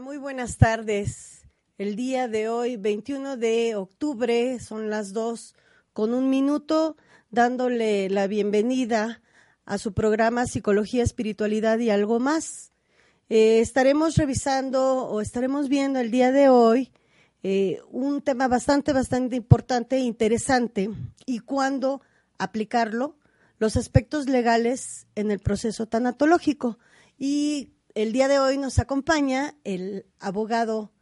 Muy buenas tardes. El día de hoy, 21 de octubre, son las dos con un minuto, dándole la bienvenida a su programa Psicología, Espiritualidad y algo más. Eh, estaremos revisando o estaremos viendo el día de hoy eh, un tema bastante, bastante importante e interesante y cuándo aplicarlo, los aspectos legales en el proceso tanatológico. Y el día de hoy nos acompaña el abogado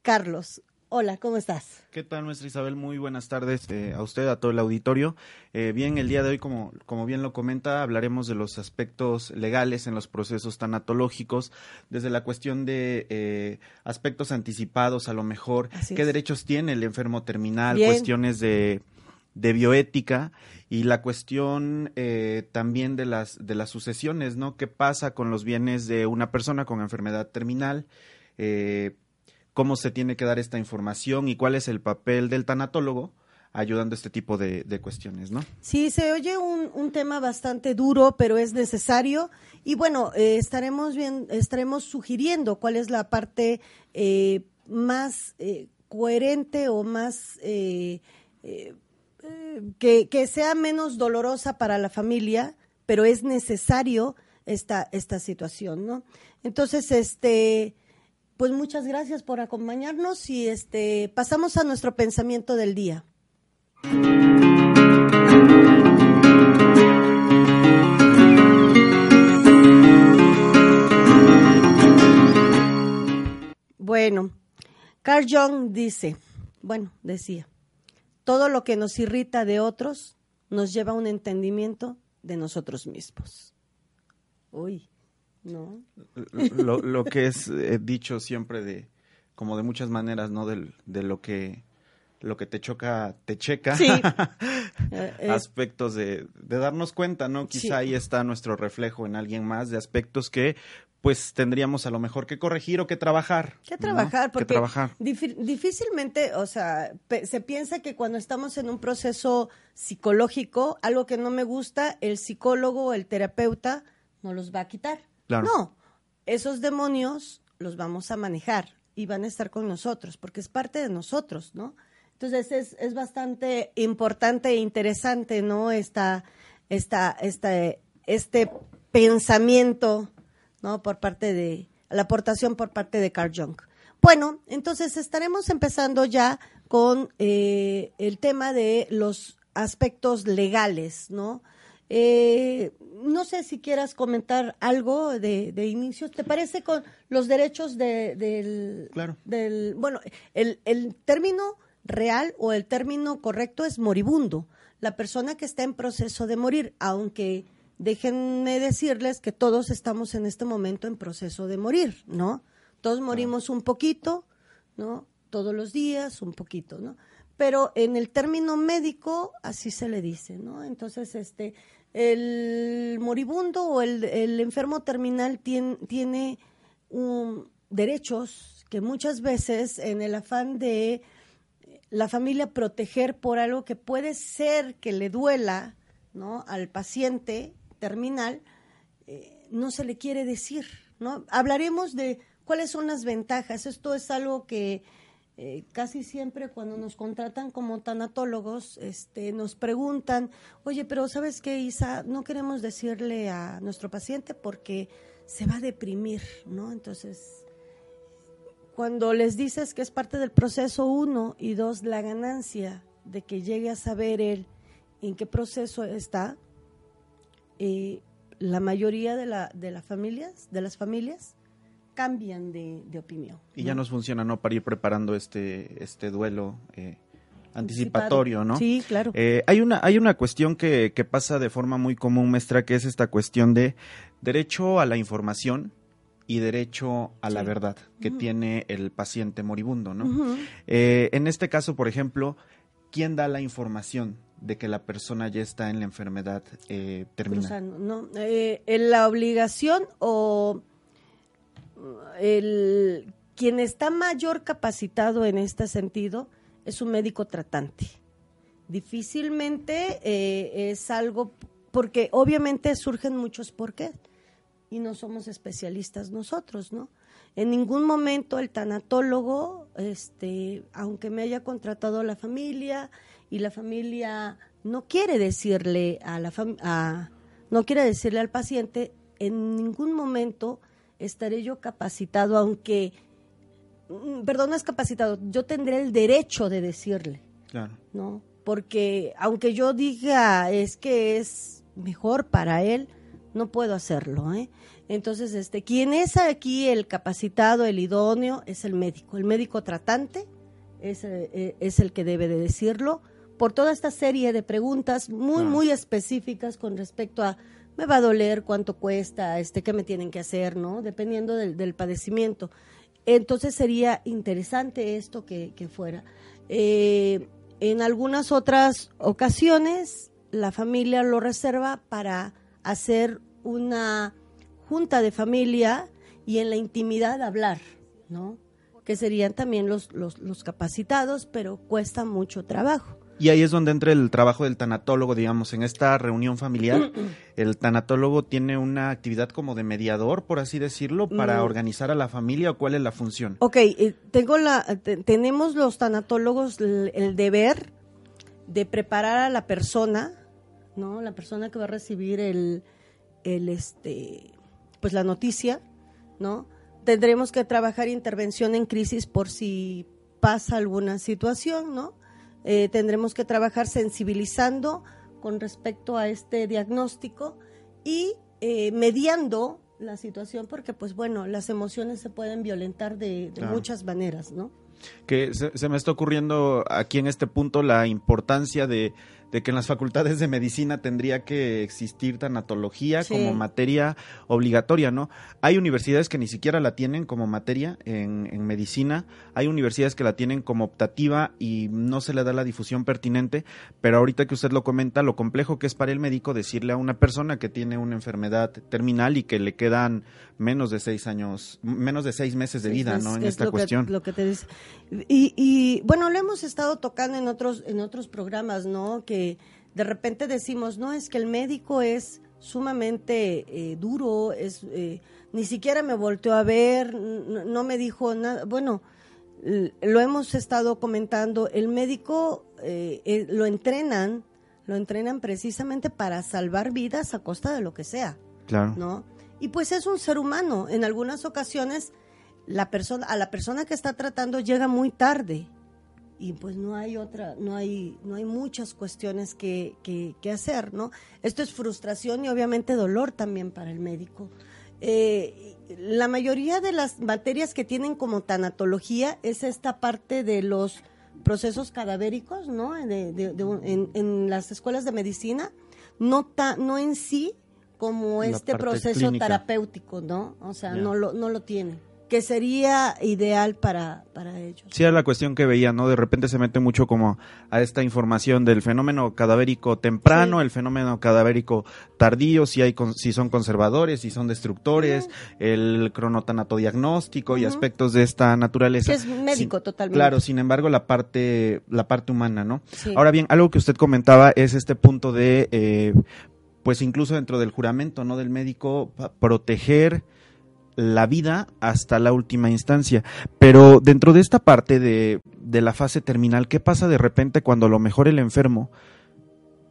Carlos. Hola, ¿cómo estás? ¿Qué tal, nuestra Isabel? Muy buenas tardes eh, a usted, a todo el auditorio. Eh, bien, el día de hoy, como, como bien lo comenta, hablaremos de los aspectos legales en los procesos tanatológicos, desde la cuestión de eh, aspectos anticipados, a lo mejor, qué derechos tiene el enfermo terminal, cuestiones de, de bioética y la cuestión eh, también de las de las sucesiones, ¿no? ¿Qué pasa con los bienes de una persona con enfermedad terminal? Eh, ¿Cómo se tiene que dar esta información y cuál es el papel del tanatólogo? ayudando a este tipo de, cuestiones, ¿no? Sí, se oye un, un, tema bastante duro, pero es necesario. Y bueno, eh, estaremos bien, estaremos sugiriendo cuál es la parte más coherente o más que, sea menos dolorosa para la familia, pero es necesario esta, esta situación, ¿no? Entonces, este, pues muchas gracias por acompañarnos y este, pasamos a nuestro pensamiento del día. Bueno, Carl Jung dice, bueno, decía, todo lo que nos irrita de otros nos lleva a un entendimiento de nosotros mismos. Uy, ¿no? Lo, que es eh, dicho siempre de, como de muchas maneras, ¿no? De, de lo que lo que te choca, te checa. Sí. Eh, eh. aspectos de, de, darnos cuenta, ¿no? Quizá ahí está nuestro reflejo en alguien más de aspectos que pues tendríamos a lo mejor que corregir o que trabajar. Que trabajar, porque trabajar. difícilmente, o sea, se piensa que cuando estamos en un proceso psicológico, algo que no me gusta, el psicólogo, el terapeuta, no los va a quitar. No, esos demonios los vamos a manejar y van a estar con nosotros, porque es parte de nosotros, ¿no? Entonces es, es bastante importante e interesante, ¿no? Esta, esta, esta, este pensamiento ¿no? Por parte de, la aportación por parte de Carl Jung. Bueno, entonces estaremos empezando ya con eh, el tema de los aspectos legales, ¿no? Eh, no sé si quieras comentar algo de, de inicio. ¿Te parece con los derechos de, del, claro. del... Bueno, el, el término real o el término correcto es moribundo, la persona que está en proceso de morir, aunque déjenme decirles que todos estamos en este momento en proceso de morir, ¿no? Todos morimos un poquito, ¿no? Todos los días, un poquito, ¿no? Pero en el término médico así se le dice, ¿no? Entonces, este, el moribundo o el, enfermo terminal tiene, tiene derechos que muchas veces en el afán de la familia proteger por algo que puede ser que le duela, ¿no? Al paciente, terminal, eh, no se le quiere decir, ¿no? Hablaremos de cuáles son las ventajas. Esto es algo que eh, casi siempre cuando nos contratan como tanatólogos, este, nos preguntan, oye, pero ¿sabes qué, Isa? No queremos decirle a nuestro paciente porque se va a deprimir, ¿no? Entonces, cuando les dices que es parte del proceso, uno, y dos, la ganancia de que llegue a saber él en qué proceso está, eh, la mayoría de, la, de las familias, de las familias, cambian de, opinión. Y ya nos funciona, ¿no? Para ir preparando este, este duelo eh, anticipatorio, ¿no? Sí, claro. Eh, hay, una, hay una cuestión que, que pasa de forma muy común, maestra, que es esta cuestión de derecho a la información y derecho a la verdad que tiene el paciente moribundo, ¿no? en este caso, por ejemplo, ¿quién da la información de que la persona ya está en la enfermedad eh, terminal? ¿no? Eh, la obligación o el quien está mayor capacitado en este sentido es un médico tratante. Difícilmente eh, es algo, porque obviamente surgen muchos por qué y no somos especialistas nosotros, ¿no? En ningún momento el tanatólogo, este, aunque me haya contratado la familia y la familia no quiere decirle a la a, no quiere decirle al paciente, en ningún momento estaré yo capacitado, aunque, mm, perdón, no es capacitado, yo tendré el derecho de decirle. Claro. ¿No? Porque aunque yo diga es que es mejor para él, no puedo hacerlo, ¿eh? Entonces, este, quien es aquí el capacitado, el idóneo, es el médico. El médico tratante es, eh, es el que debe de decirlo por toda esta serie de preguntas muy, muy específicas con respecto a me va a doler, cuánto cuesta, este, qué me tienen que hacer, ¿no? Dependiendo del, padecimiento. Entonces sería interesante esto que, fuera. Eh, en algunas otras ocasiones, la familia lo reserva para hacer una junta de familia y en la intimidad hablar, ¿no? Que serían también los, los, los capacitados, pero cuesta mucho trabajo. Y ahí es donde entra el trabajo del tanatólogo, digamos, en esta reunión familiar. el tanatólogo tiene una actividad como de mediador, por así decirlo, para organizar a la familia o cuál es la función. Ok, eh, tengo la, tenemos los tanatólogos el, deber de preparar a la persona, ¿no? La persona que va a recibir el, el este, pues la noticia, ¿no? Tendremos que trabajar intervención en crisis por si pasa alguna situación, ¿no? Eh, tendremos que trabajar sensibilizando con respecto a este diagnóstico y eh, mediando la situación porque pues bueno las emociones se pueden violentar de, muchas maneras no que se, me está ocurriendo aquí en este punto la importancia de de que en las facultades de medicina tendría que existir tanatología como materia obligatoria, ¿no? Hay universidades que ni siquiera la tienen como materia en, en, medicina, hay universidades que la tienen como optativa y no se le da la difusión pertinente, pero ahorita que usted lo comenta, lo complejo que es para el médico decirle a una persona que tiene una enfermedad terminal y que le quedan menos de seis años, menos de seis meses de vida, ¿no? En esta cuestión. lo que te dice. Y, y bueno, lo hemos estado tocando en otros, en otros programas, ¿no? Que de repente decimos, no, es que el médico es sumamente eh, duro, es, eh, ni siquiera me volteó a ver, no, me dijo nada. Bueno, lo hemos estado comentando, el médico eh, lo entrenan, lo entrenan precisamente para salvar vidas a costa de lo que sea. Claro. ¿No? Y pues es un ser humano. En algunas ocasiones la persona, a la persona que está tratando llega muy tarde y pues no hay otra, no hay, no hay muchas cuestiones que, que, hacer, ¿no? Esto es frustración y obviamente dolor también para el médico. Eh, la mayoría de las materias que tienen como tanatología es esta parte de los procesos cadavéricos, ¿no? en, las escuelas de medicina, no, no en sí como este proceso terapéutico, ¿no? O sea, no lo, no lo tienen que sería ideal para, para ellos. Sí, era la cuestión que veía, ¿no? De repente se mete mucho como a esta información del fenómeno cadavérico temprano, el fenómeno cadavérico tardío, si, hay, si son conservadores, si son destructores, el cronotanatodiagnóstico y aspectos de esta naturaleza. Que es médico totalmente. Claro, sin embargo, la parte, la parte humana, ¿no? Ahora bien, algo que usted comentaba es este punto de, eh, pues incluso dentro del juramento, ¿no? Del médico, proteger la vida hasta la última instancia. Pero dentro de esta parte de, de, la fase terminal, ¿qué pasa de repente cuando a lo mejor el enfermo,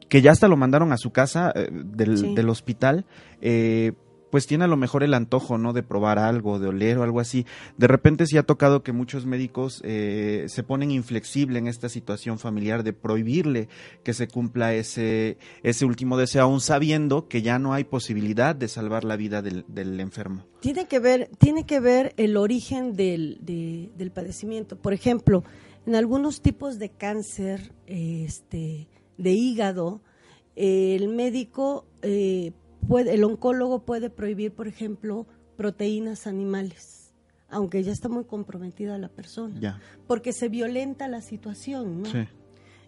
que ya hasta lo mandaron a su casa eh, del, del, hospital, eh, pues tiene a lo mejor el antojo, ¿no? De probar algo, de oler o algo así. De repente sí ha tocado que muchos médicos eh, se ponen inflexible en esta situación familiar de prohibirle que se cumpla ese, ese último deseo, aún sabiendo que ya no hay posibilidad de salvar la vida del, enfermo. Tiene que ver, tiene que ver el origen del, del padecimiento. Por ejemplo, en algunos tipos de cáncer este, de hígado, el médico eh, el oncólogo puede prohibir, por ejemplo, proteínas animales, aunque ya está muy comprometida la persona, porque se violenta la situación, ¿no?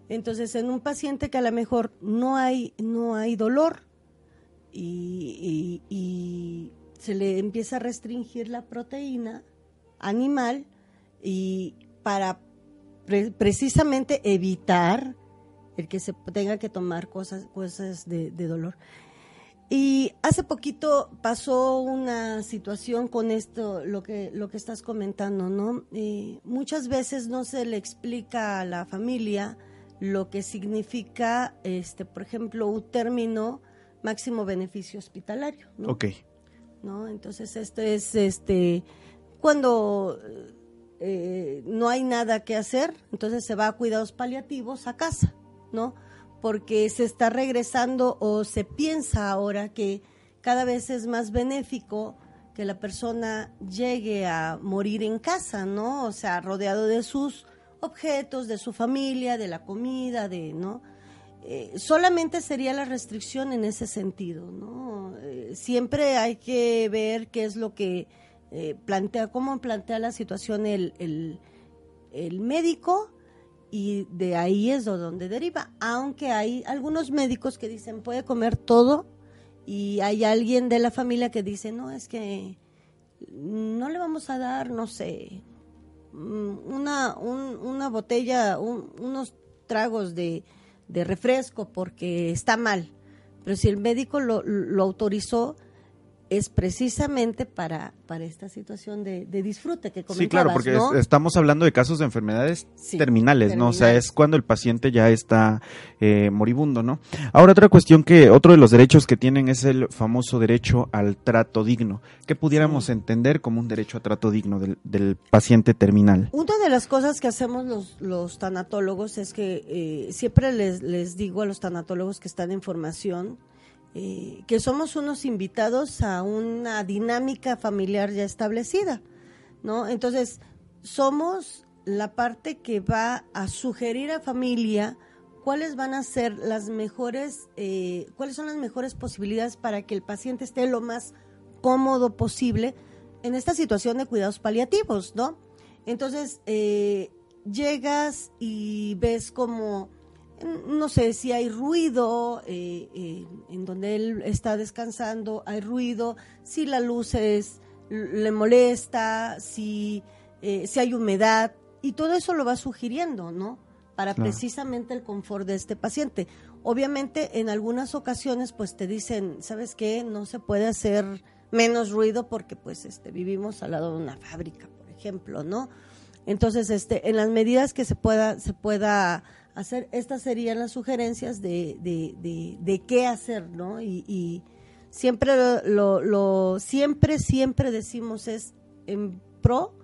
Entonces, en un paciente que a lo mejor no hay, no hay dolor y, se le empieza a restringir la proteína animal y para precisamente evitar el que se tenga que tomar cosas, cosas de dolor Y hace poquito pasó una situación con esto, lo que, lo que estás comentando, ¿no? Muchas veces no se le explica a la familia lo que significa, este, por ejemplo, un término máximo beneficio hospitalario, ¿no? Ok. ¿No? Entonces, esto es, este, cuando eh, no hay nada que hacer, entonces se va a cuidados paliativos a casa, ¿no? Porque se está regresando o se piensa ahora que cada vez es más benéfico que la persona llegue a morir en casa, ¿no? O sea, rodeado de sus objetos, de su familia, de la comida, de, ¿no? Eh, solamente sería la restricción en ese sentido, ¿no? Eh, siempre hay que ver qué es lo que eh, plantea, cómo plantea la situación el, el, médico y de ahí es de donde deriva, aunque hay algunos médicos que dicen puede comer todo y hay alguien de la familia que dice no, es que no le vamos a dar, no sé, mm, una, una botella, unos tragos de, de refresco porque está mal. Pero si el médico lo, lo autorizó, es precisamente para, para esta situación de, disfrute que comentabas, Sí, claro, porque estamos hablando de casos de enfermedades terminales, ¿no? O sea, es cuando el paciente ya está eh, moribundo, ¿no? Ahora, otra cuestión que, otro de los derechos que tienen es el famoso derecho al trato digno, que pudiéramos entender como un derecho a trato digno del, del, paciente terminal. Una de las cosas que hacemos los, los tanatólogos es que eh, siempre les, les digo a los tanatólogos que están en formación, eh, que somos unos invitados a una dinámica familiar ya establecida, ¿no? Entonces, somos la parte que va a sugerir a familia cuáles van a ser las mejores, eh, cuáles son las mejores posibilidades para que el paciente esté lo más cómodo posible en esta situación de cuidados paliativos, ¿no? Entonces, eh, llegas y ves como no sé si hay ruido eh, eh, en donde él está descansando, hay ruido, si la luz es, le molesta, si, eh, si hay humedad, y todo eso lo va sugiriendo, ¿no? Para precisamente el confort de este paciente. Obviamente, en algunas ocasiones, pues te dicen, ¿sabes qué? No se puede hacer menos ruido porque, pues, este, vivimos al lado de una fábrica, por ejemplo, ¿no? Entonces, este, en las medidas que se pueda, se pueda hacer, estas serían las sugerencias de, de, de, qué hacer, ¿no? Y, siempre lo, lo, siempre, siempre decimos es en pro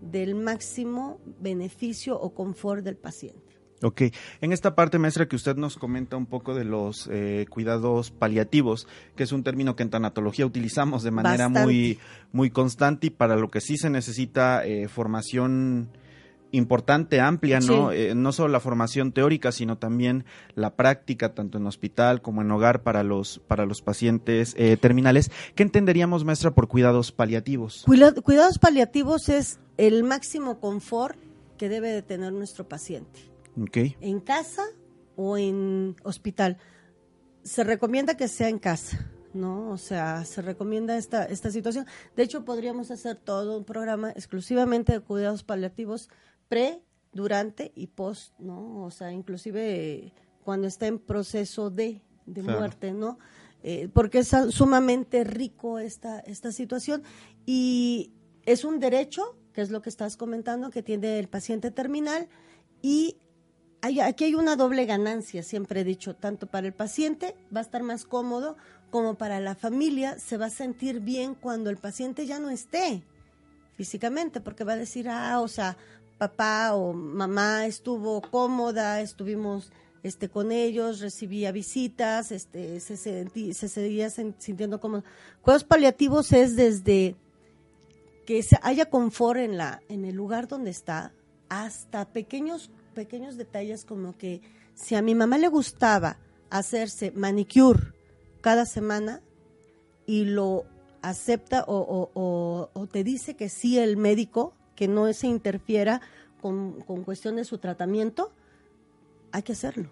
del máximo beneficio o confort del paciente. Ok, en esta parte, maestra, que usted nos comenta un poco de los eh, cuidados paliativos, que es un término que en tanatología utilizamos de manera muy, muy constante y para lo que sí se necesita eh, formación importante, amplia, ¿no? Eh, no solo la formación teórica, sino también la práctica, tanto en hospital como en hogar para los, para los pacientes eh, terminales. ¿Qué entenderíamos, maestra, por cuidados paliativos? cuidados paliativos es el máximo confort que debe de tener nuestro paciente. Okay. En casa o en hospital. Se recomienda que sea en casa. ¿no? O sea, se recomienda esta, esta situación. De hecho, podríamos hacer todo un programa exclusivamente de cuidados paliativos pre, durante y post, ¿no? O sea, inclusive cuando está en proceso de, de muerte, ¿no? Eh, porque es sumamente rico esta, esta situación y es un derecho, que es lo que estás comentando, que tiene el paciente terminal y hay, aquí hay una doble ganancia, siempre he dicho, tanto para el paciente va a estar más cómodo como para la familia se va a sentir bien cuando el paciente ya no esté físicamente, porque va a decir, ah, o sea, papá o mamá estuvo cómoda, estuvimos este con ellos, recibía visitas, este se, se seguía sintiendo cómodo. Cuidados paliativos es desde que haya confort en la en el lugar donde está hasta pequeños pequeños detalles como que si a mi mamá le gustaba hacerse manicure cada semana y lo acepta o te dice que sí el médico, que no se interfiera con, con cuestión de su tratamiento, hay que hacerlo.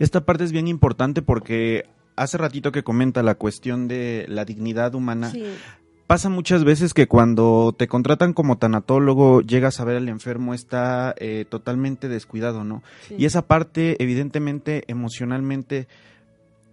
Esta parte es bien importante porque hace ratito que comenta la cuestión de la dignidad humana. Pasa muchas veces que cuando te contratan como tanatólogo, llegas a ver al enfermo, está eh, totalmente descuidado, ¿no? Y esa parte, evidentemente, emocionalmente,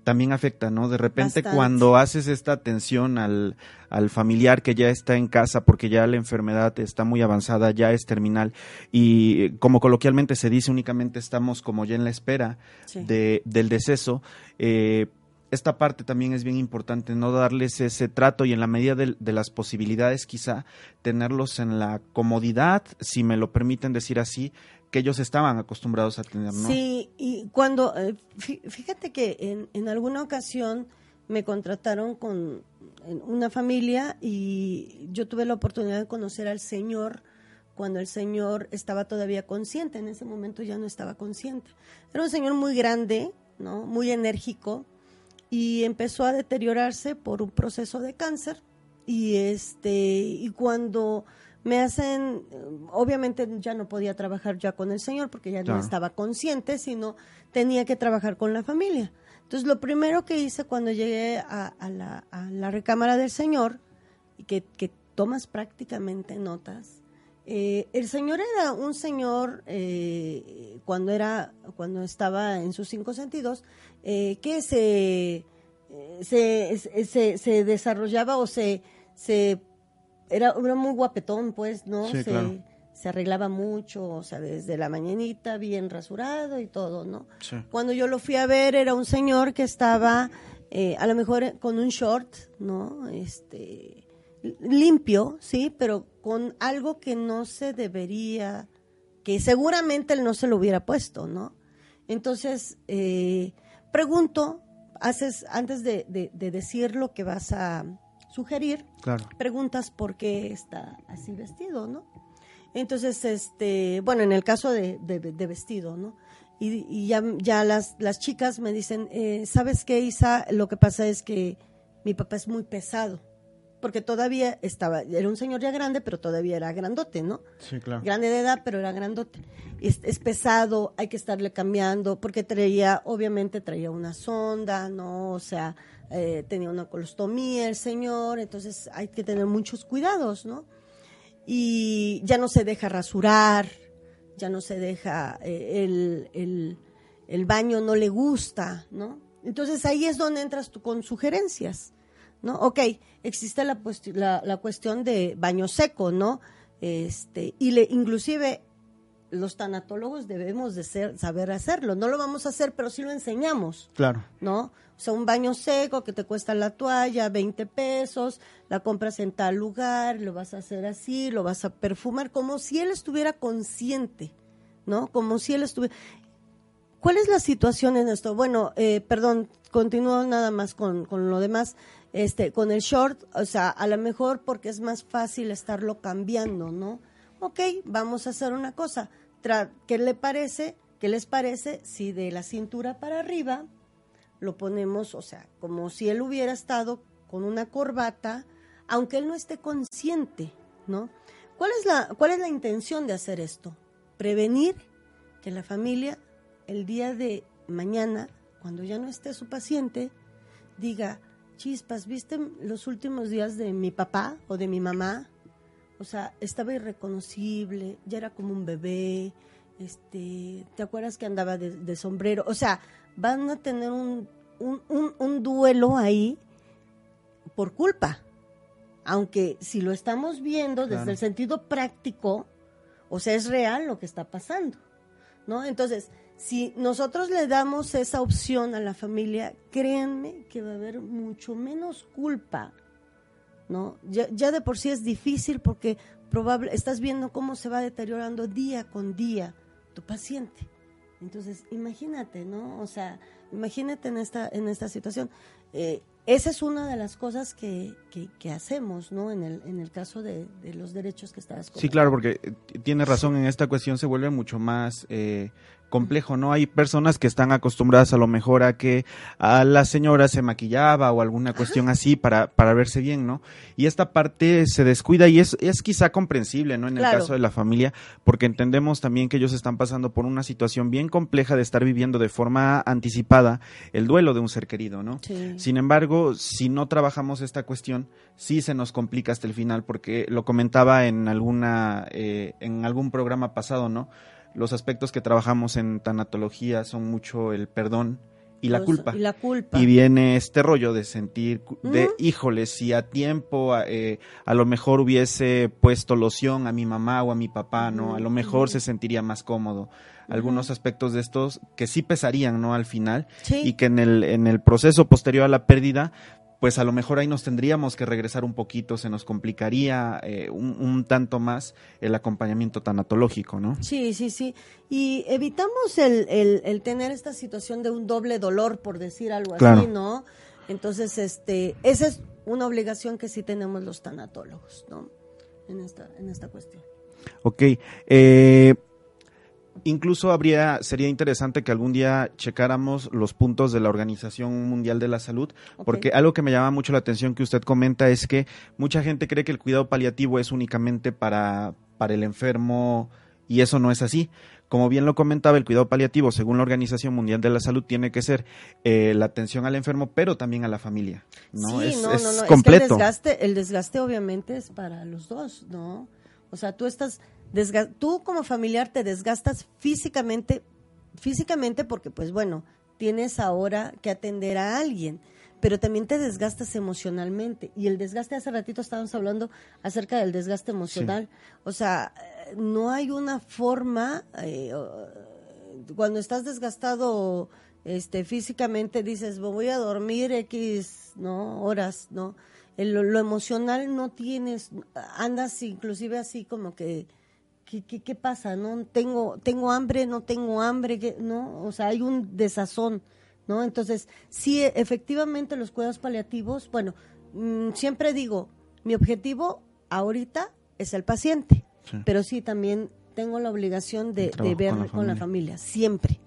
también afecta, ¿no? De repente cuando haces esta atención al, al, familiar que ya está en casa porque ya la enfermedad está muy avanzada, ya es terminal y como coloquialmente se dice únicamente estamos como ya en la espera de, del deceso, eh, esta parte también es bien importante, no darles ese trato y en la medida de, las posibilidades quizá tenerlos en la comodidad, si me lo permiten decir así, que ellos estaban acostumbrados a tener, ¿no? Sí, y cuando, eh, fíjate que en, en alguna ocasión me contrataron con una familia y yo tuve la oportunidad de conocer al Señor cuando el Señor estaba todavía consciente, en ese momento ya no estaba consciente. Era un Señor muy grande, ¿no? Muy enérgico y empezó a deteriorarse por un proceso de cáncer. Y este y cuando me hacen obviamente ya no podía trabajar ya con el señor porque ya no estaba consciente sino tenía que trabajar con la familia. Entonces lo primero que hice cuando llegué a, la, a la, recámara del señor que, que tomas prácticamente notas eh, el señor era un señor eh, cuando era cuando estaba en sus cinco sentidos eh, que se, se, se, desarrollaba o se, se era, muy guapetón, pues, ¿no? se, se arreglaba mucho, o sea, desde la mañanita bien rasurado y todo, ¿no? Cuando yo lo fui a ver era un señor que estaba eh, a lo mejor con un short, ¿no? Este limpio, sí, pero con algo que no se debería, que seguramente él no se lo hubiera puesto, ¿no? Entonces, eh, pregunto, haces, antes de, decir lo que vas a sugerir, preguntas por qué está así vestido, ¿no? Entonces, este, bueno, en el caso de, vestido, ¿no? Y, ya, ya las, las chicas me dicen, eh, ¿sabes qué, Isa? Lo que pasa es que mi papá es muy pesado porque todavía estaba, era un señor ya grande, pero todavía era grandote, ¿no? Sí, claro. Grande de edad, pero era grandote. Es, es pesado, hay que estarle cambiando, porque traía, obviamente traía una sonda, ¿no? O sea, eh, tenía una colostomía el señor, entonces hay que tener muchos cuidados, ¿no? Y ya no se deja rasurar, ya no se deja, eh, el, el, el baño no le gusta, ¿no? Entonces ahí es donde entras tú con sugerencias ¿no? Ok, existe la, la, la, cuestión de baño seco, ¿no? Este, y le, inclusive los tanatólogos debemos de ser, saber hacerlo. No lo vamos a hacer, pero sí lo enseñamos. Claro. ¿No? O sea, un baño seco que te cuesta la toalla 20 pesos, la compras en tal lugar, lo vas a hacer así, lo vas a perfumar, como si él estuviera consciente, ¿no? Como si él estuviera... ¿Cuál es la situación en esto? Bueno, eh, perdón, continúo nada más con, con lo demás este, con el short, o sea, a lo mejor porque es más fácil estarlo cambiando, ¿no? Ok, vamos a hacer una cosa. ¿Qué le parece? ¿Qué les parece si de la cintura para arriba lo ponemos, o sea, como si él hubiera estado con una corbata, aunque él no esté consciente, ¿no? ¿Cuál es la, cuál es la intención de hacer esto? Prevenir que la familia el día de mañana, cuando ya no esté su paciente, diga, chispas, ¿viste los últimos días de mi papá o de mi mamá? O sea, estaba irreconocible, ya era como un bebé, este, ¿te acuerdas que andaba de, sombrero? O sea, van a tener un, un, duelo ahí por culpa. Aunque si lo estamos viendo desde el sentido práctico, o sea, es real lo que está pasando, ¿no? Entonces, si nosotros le damos esa opción a la familia, créanme que va a haber mucho menos culpa, ¿no? Ya, de por sí es difícil porque probable, estás viendo cómo se va deteriorando día con día tu paciente. Entonces, imagínate, ¿no? O sea, imagínate en esta, en esta situación. Eh, esa es una de las cosas que, que, hacemos, ¿no? En el, en el caso de, los derechos que estás Sí, claro, porque eh, tiene razón, en esta cuestión se vuelve mucho más eh, complejo, ¿no? Hay personas que están acostumbradas a lo mejor a que a la señora se maquillaba o alguna cuestión así para, para verse bien, ¿no? Y esta parte se descuida y es, es quizá comprensible, ¿no? En el caso de la familia, porque entendemos también que ellos están pasando por una situación bien compleja de estar viviendo de forma anticipada el duelo de un ser querido, ¿no? Sin embargo, si no trabajamos esta cuestión, sí se nos complica hasta el final, porque lo comentaba en alguna, eh, en algún programa pasado, ¿no? Los aspectos que trabajamos en tanatología son mucho el perdón y la culpa. Y la culpa. Y viene este rollo de sentir, de, híjole, si a tiempo eh, a lo mejor hubiese puesto loción a mi mamá o a mi papá, ¿no? A lo mejor se sentiría más cómodo. Algunos aspectos de estos que sí pesarían, ¿no? Al final. Y que en el, en el proceso posterior a la pérdida, pues a lo mejor ahí nos tendríamos que regresar un poquito, se nos complicaría eh, un, tanto más el acompañamiento tanatológico, ¿no? Sí, sí, sí. Y evitamos el, el, tener esta situación de un doble dolor, por decir algo así, ¿no? Entonces, este, esa es una obligación que sí tenemos los tanatólogos, ¿no? En esta, en esta cuestión. Ok. Eh, incluso habría sería interesante que algún día checáramos los puntos de la Organización Mundial de la Salud, porque algo que me llama mucho la atención que usted comenta es que mucha gente cree que el cuidado paliativo es únicamente para para el enfermo y eso no es así. Como bien lo comentaba, el cuidado paliativo, según la Organización Mundial de la Salud, tiene que ser eh, la atención al enfermo, pero también a la familia. ¿no? Sí, no, no, no. completo. el, desgaste, el desgaste obviamente es para los dos, ¿no? O sea, tú estás tú como familiar te desgastas físicamente, físicamente porque pues bueno, tienes ahora que atender a alguien, pero también te desgastas emocionalmente. Y el desgaste, hace ratito estábamos hablando acerca del desgaste emocional. O sea, no hay una forma, eh, cuando estás desgastado este, físicamente, dices, voy a dormir X ¿no? horas, ¿no? lo emocional no tienes, andas inclusive así como que ¿qué, qué, pasa? ¿No? ¿Tengo, ¿Tengo hambre? ¿No tengo hambre? ¿No? O sea, hay un desazón, ¿no? Entonces, sí, efectivamente los cuidados paliativos, bueno, mm, siempre digo, mi objetivo ahorita es el paciente, pero sí también tengo la obligación de, de ver con la, familia, siempre.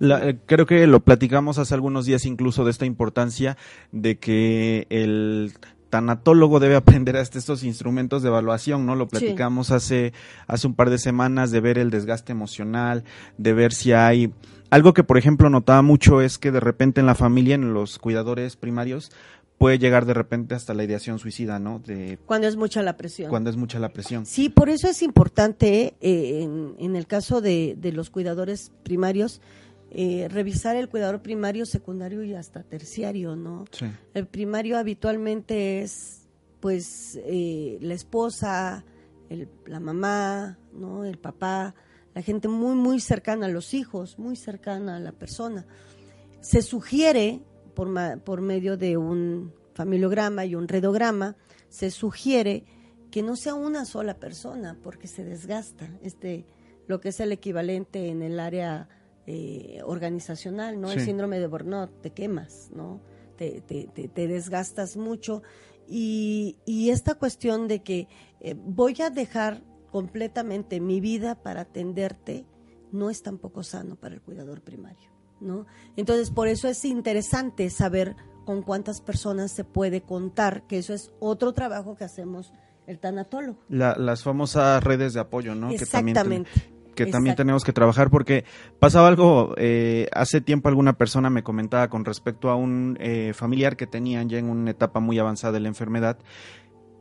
Eh, creo que lo platicamos hace algunos días incluso de esta importancia de que el tanatólogo debe aprender hasta estos instrumentos de evaluación, ¿no? Lo platicamos hace, hace un par de semanas de ver el desgaste emocional, de ver si hay... Algo que, por ejemplo, notaba mucho es que de repente en la familia, en los cuidadores primarios, puede llegar de repente hasta la ideación suicida, ¿no? De, cuando es mucha la presión. Cuando es mucha la presión. Sí, por eso es importante, eh, en, en, el caso de, de los cuidadores primarios, eh, revisar el cuidador primario, secundario y hasta terciario, ¿no? El primario habitualmente es, pues, eh, la esposa, la mamá, ¿no? El papá, la gente muy, muy cercana a los hijos, muy cercana a la persona. Se sugiere, por, por medio de un familiograma y un redograma, se sugiere que no sea una sola persona, porque se desgasta este, lo que es el equivalente en el área eh, organizacional, ¿no? El síndrome de burnout, te quemas, ¿no? Te, te, desgastas mucho. Y, esta cuestión de que eh, voy a dejar completamente mi vida para atenderte no es tampoco sano para el cuidador primario, ¿no? Entonces, por eso es interesante saber con cuántas personas se puede contar, que eso es otro trabajo que hacemos el tanatólogo. las famosas redes de apoyo, ¿no? Exactamente que también tenemos que trabajar porque pasaba algo, eh, hace tiempo alguna persona me comentaba con respecto a un eh, familiar que tenían ya en una etapa muy avanzada de la enfermedad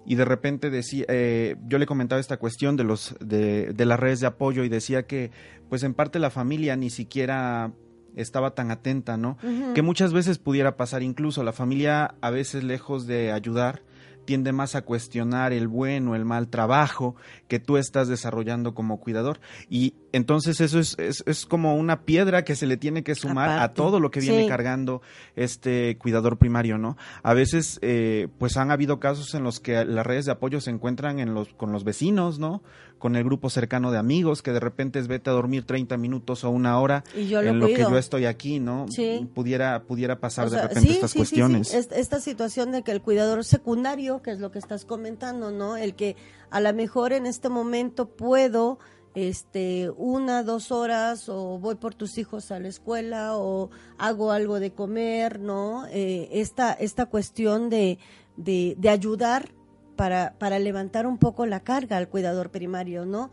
y de repente decía, eh, yo le comentaba esta cuestión de, los, de, de las redes de apoyo y decía que pues en parte la familia ni siquiera estaba tan atenta, ¿no? Que muchas veces pudiera pasar, incluso la familia a veces lejos de ayudar, tiende más a cuestionar el buen o el mal trabajo que tú estás desarrollando como cuidador. Y entonces eso es, es, como una piedra que se le tiene que sumar a todo lo que viene cargando este cuidador primario, ¿no? A veces, eh, pues han habido casos en los que las redes de apoyo se encuentran en los, con los vecinos, ¿no? Con el grupo cercano de amigos, que de repente es vete a dormir 30 minutos o una hora en lo que yo estoy aquí, ¿no? Pudiera, pudiera pasar de repente estas cuestiones. Esta situación de que el cuidador secundario que es lo que estás comentando, ¿no? El que a lo mejor en este momento puedo este una dos horas o voy por tus hijos a la escuela o hago algo de comer no eh, esta esta cuestión de, de, ayudar para, para levantar un poco la carga al cuidador primario no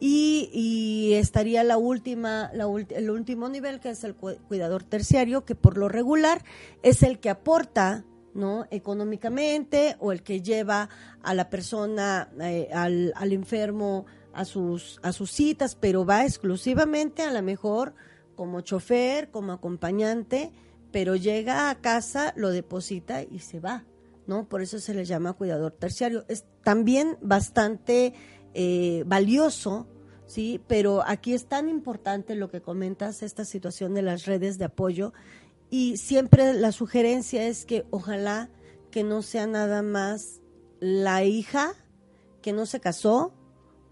y, y estaría la última la, el último nivel que es el cuidador terciario que por lo regular es el que aporta ¿no? Económicamente o el que lleva a la persona, eh, al, al, enfermo a sus, a sus citas, pero va exclusivamente a lo mejor como chofer, como acompañante, pero llega a casa, lo deposita y se va, ¿no? Por eso se le llama cuidador terciario. Es también bastante eh, valioso, ¿sí? Pero aquí es tan importante lo que comentas, esta situación de las redes de apoyo, y siempre la sugerencia es que ojalá que no sea nada más la hija que no se casó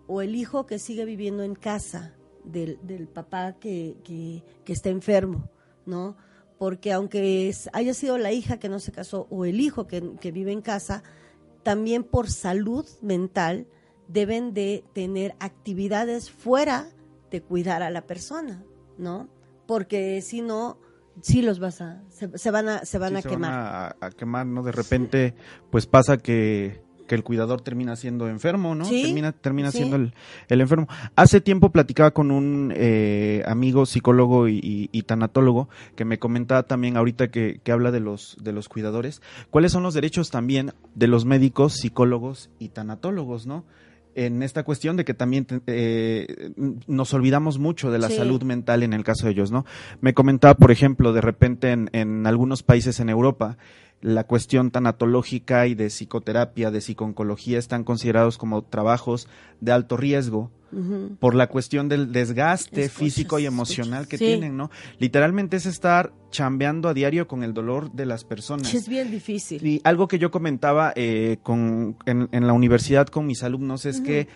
o el hijo que sigue viviendo en casa del, papá que, que, está enfermo, ¿no? Porque aunque haya sido la hija que no se casó o el hijo que, que vive en casa, también por salud mental deben de tener actividades fuera de cuidar a la persona, ¿no? Porque si no, sí los vas a, se, van a, se van a quemar. Van a, quemar, ¿no? De repente, pues pasa que, que el cuidador termina siendo enfermo, ¿no? termina termina siendo el, el, enfermo. Hace tiempo platicaba con un eh, amigo psicólogo y, y, tanatólogo que me comentaba también ahorita que, que habla de los, de los cuidadores, cuáles son los derechos también de los médicos, psicólogos y tanatólogos, ¿no? en esta cuestión de que también eh, nos olvidamos mucho de la salud mental en el caso de ellos, ¿no? Me comentaba, por ejemplo, de repente en, en algunos países en Europa, la cuestión tanatológica y de psicoterapia, de psiconcología, están considerados como trabajos de alto riesgo por la cuestión del desgaste físico y emocional que tienen, ¿no? Literalmente es estar chambeando a diario con el dolor de las personas. Es bien difícil. Y algo que yo comentaba eh, con, en, la universidad con mis alumnos es que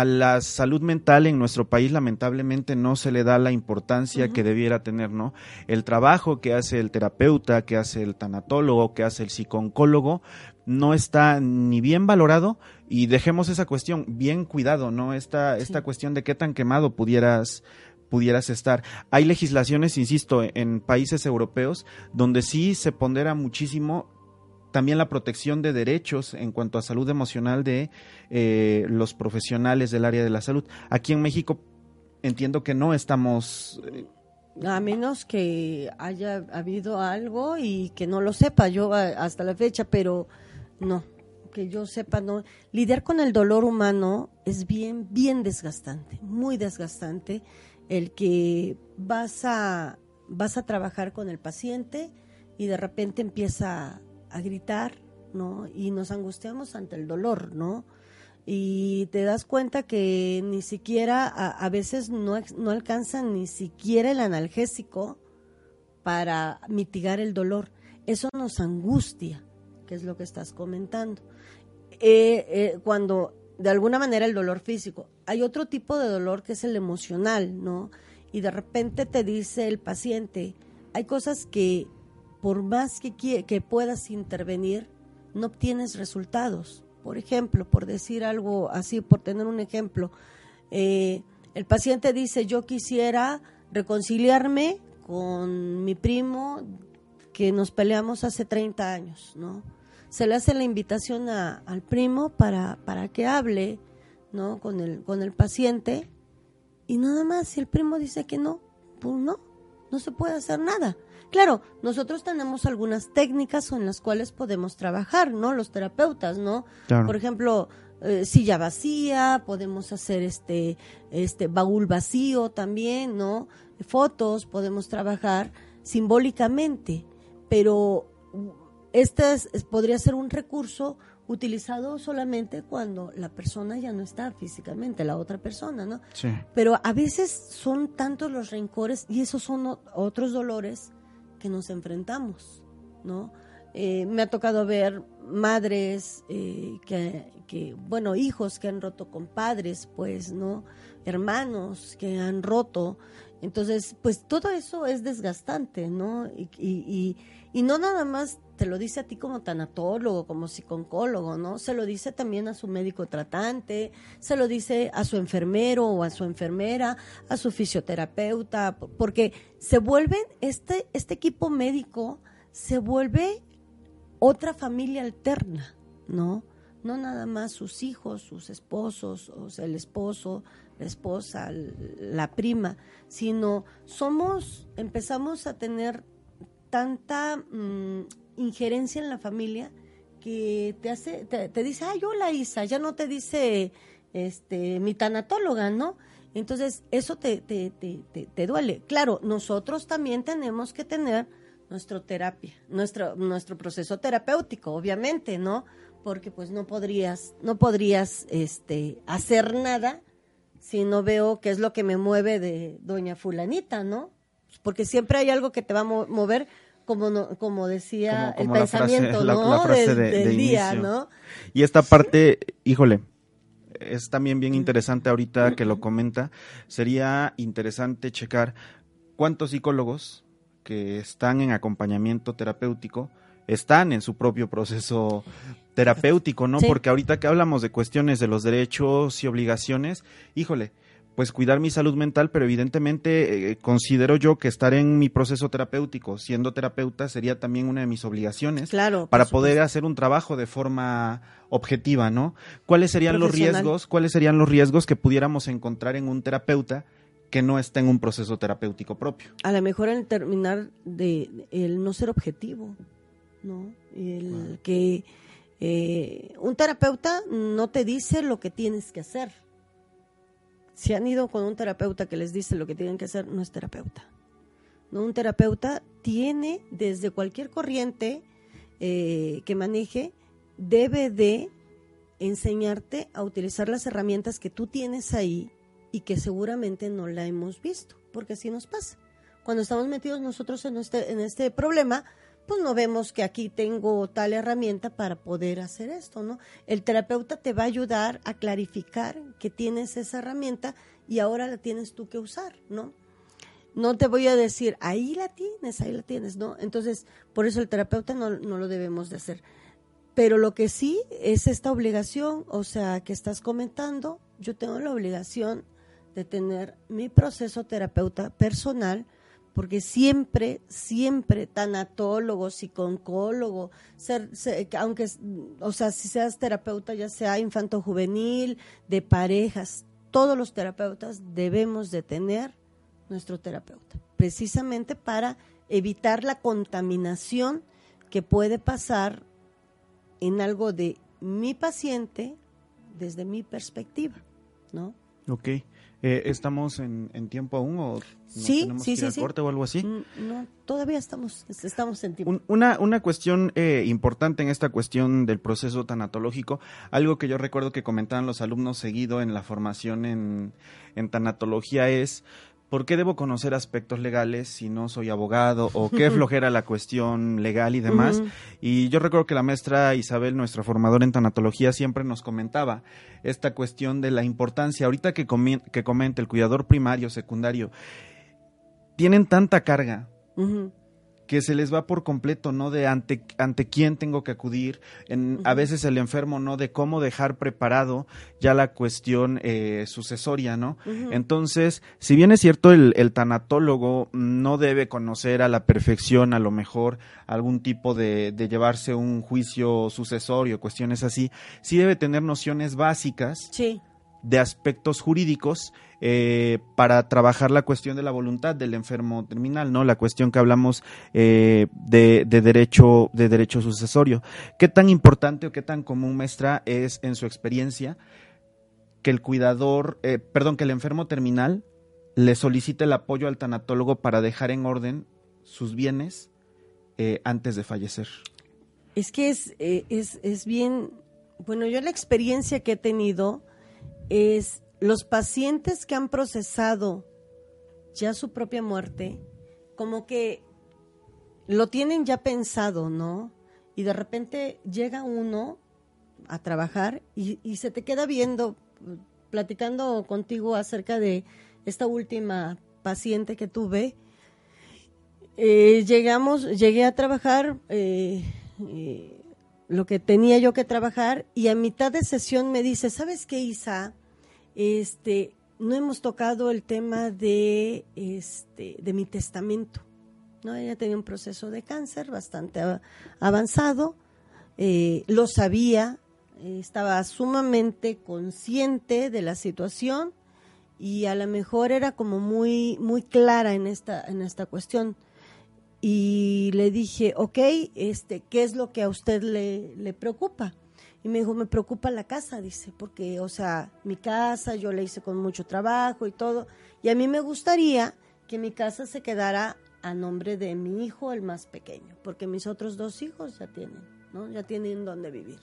a la salud mental en nuestro país lamentablemente no se le da la importancia que debiera tener, ¿no? El trabajo que hace el terapeuta, que hace el tanatólogo, que hace el psicooncólogo, no está ni bien valorado y dejemos esa cuestión bien cuidado, ¿no? Esta, esta cuestión de qué tan quemado pudieras pudieras estar. Hay legislaciones, insisto, en países europeos donde sí se pondera muchísimo también la protección de derechos en cuanto a salud emocional de eh, los profesionales del área de la salud. Aquí en México entiendo que no estamos... Eh, a menos que haya habido algo y que no lo sepa yo hasta la fecha, pero no, que yo sepa, no. Lidiar con el dolor humano es bien, bien desgastante, muy desgastante. El que vas a, vas a trabajar con el paciente y de repente empieza a gritar, ¿no? Y nos angustiamos ante el dolor, ¿no? Y te das cuenta que ni siquiera, a, veces no, no alcanzan ni siquiera el analgésico para mitigar el dolor. Eso nos angustia, que es lo que estás comentando. Eh, eh, cuando de alguna manera el dolor físico, hay otro tipo de dolor que es el emocional, ¿no? Y de repente te dice el paciente, hay cosas que por más que, que puedas intervenir, no obtienes resultados. Por ejemplo, por decir algo así, por tener un ejemplo, eh, el paciente dice, yo quisiera reconciliarme con mi primo que nos peleamos hace 30 años, ¿no? Se le hace la invitación al primo para, para que hable, ¿no? Con el, con el paciente y nada más, si el primo dice que no, pues no, no se puede hacer nada. Claro, nosotros tenemos algunas técnicas en las cuales podemos trabajar, ¿no? Los terapeutas, ¿no? Por ejemplo, eh, silla vacía, podemos hacer este, este baúl vacío también, ¿no? Fotos, podemos trabajar simbólicamente, pero este podría ser un recurso utilizado solamente cuando la persona ya no está físicamente, la otra persona, ¿no? Sí. Pero a veces son tantos los rencores y esos son otros dolores que nos enfrentamos, ¿no? Eh, me ha tocado ver madres eh, que, que, bueno, hijos que han roto con padres, pues, ¿no? Hermanos que han roto. Entonces, pues todo eso es desgastante, ¿no? Y, y, y, no nada más te lo dice a ti como tanatólogo, como psiconcólogo, ¿no? Se lo dice también a su médico tratante, se lo dice a su enfermero o a su enfermera, a su fisioterapeuta, porque se vuelven, este, este equipo médico se vuelve otra familia alterna, ¿no? No nada más sus hijos, sus esposos, o sea, el esposo, la esposa, la prima, sino somos, empezamos a tener tanta mm, injerencia en la familia que te hace, te, dice, ay, hola Isa, ya no te dice este mi tanatóloga, ¿no? Entonces, eso te, te, te, te, duele. Claro, nosotros también tenemos que tener nuestro terapia, nuestro, nuestro proceso terapéutico, obviamente, ¿no? Porque pues no podrías, no podrías este, hacer nada si no veo qué es lo que me mueve de doña fulanita, ¿no? Porque siempre hay algo que te va a mover, como, como decía el pensamiento, ¿no? del, día, ¿no? Y esta parte, híjole, es también bien interesante ahorita que lo comenta, sería interesante checar cuántos psicólogos que están en acompañamiento terapéutico están en su propio proceso terapéutico, ¿no? Porque ahorita que hablamos de cuestiones de los derechos y obligaciones, híjole, pues cuidar mi salud mental, pero evidentemente eh, considero yo que estar en mi proceso terapéutico, siendo terapeuta, sería también una de mis obligaciones claro, para poder hacer un trabajo de forma objetiva, ¿no? ¿Cuáles serían los riesgos? ¿Cuáles serían los riesgos que pudiéramos encontrar en un terapeuta? que no está en un proceso terapéutico propio. A lo mejor el terminar de el no ser objetivo, ¿no? El que eh, un terapeuta no te dice lo que tienes que hacer. Si han ido con un terapeuta que les dice lo que tienen que hacer, no es terapeuta. ¿no? Un terapeuta tiene desde cualquier corriente eh, que maneje, debe de enseñarte a utilizar las herramientas que tú tienes ahí y que seguramente no la hemos visto, porque así nos pasa. Cuando estamos metidos nosotros en este, en este problema, pues no vemos que aquí tengo tal herramienta para poder hacer esto, ¿no? El terapeuta te va a ayudar a clarificar que tienes esa herramienta y ahora la tienes tú que usar, ¿no? No te voy a decir, ahí la tienes, ahí la tienes, ¿no? Entonces, por eso el terapeuta no, no lo debemos de hacer. Pero lo que sí es esta obligación, o sea, que estás comentando, yo tengo la obligación de tener mi proceso terapeuta personal, porque siempre, siempre tanatólogo, psicólogo, ser, aunque, o sea, si seas terapeuta, ya sea infanto juvenil, de parejas, todos los terapeutas debemos de tener nuestro terapeuta, precisamente para evitar la contaminación que puede pasar en algo de mi paciente desde mi perspectiva, ¿no? Ok. Eh, ¿Estamos en, tiempo aún o sí, tenemos sí, que sí, corte o algo así? Mm, no, todavía estamos, estamos en tiempo. una, una cuestión eh, importante en esta cuestión del proceso tanatológico, algo que yo recuerdo que comentaban los alumnos seguido en la formación en, en tanatología es ¿por qué debo conocer aspectos legales si no soy abogado? ¿O qué flojera la cuestión legal y demás? Y yo recuerdo que la maestra Isabel, nuestra formadora en tanatología, siempre nos comentaba esta cuestión de la importancia, ahorita que, que comenta el cuidador primario, secundario, tienen tanta carga que se les va por completo, ¿no? De ante, ante quién tengo que acudir, en, a veces el enfermo, ¿no? De cómo dejar preparado ya la cuestión eh, sucesoria, ¿no? Entonces, si bien es cierto, el, el, tanatólogo no debe conocer a la perfección, a lo mejor, algún tipo de, de llevarse un juicio sucesorio, cuestiones así, sí debe tener nociones básicas. Sí de aspectos jurídicos eh, para trabajar la cuestión de la voluntad del enfermo terminal, ¿no? La cuestión que hablamos eh, de, derecho de derecho sucesorio. ¿Qué tan importante o qué tan común, maestra, es en su experiencia que el cuidador, eh, perdón, que el enfermo terminal le solicite el apoyo al tanatólogo para dejar en orden sus bienes antes de fallecer? Es que es, es, es bien, bueno, yo la experiencia que he tenido es los pacientes que han procesado ya su propia muerte, como que lo tienen ya pensado, ¿no? Y de repente llega uno a trabajar y, se te queda viendo, platicando contigo acerca de esta última paciente que tuve. Eh, llegamos, llegué a trabajar eh, eh, lo que tenía yo que trabajar y a mitad de sesión me dice, ¿sabes qué, Isa? Este, no hemos tocado el tema de, este, de mi testamento. ¿no? Ella tenía un proceso de cáncer bastante avanzado, eh, lo sabía, estaba sumamente consciente de la situación y a lo mejor era como muy, muy clara en esta, en esta cuestión y le dije, ok, este, ¿qué es lo que a usted le, le preocupa? Y me dijo, me preocupa la casa, dice, porque, o sea, mi casa yo la hice con mucho trabajo y todo, y a mí me gustaría que mi casa se quedara a nombre de mi hijo, el más pequeño, porque mis otros dos hijos ya tienen, ¿no? Ya tienen donde vivir,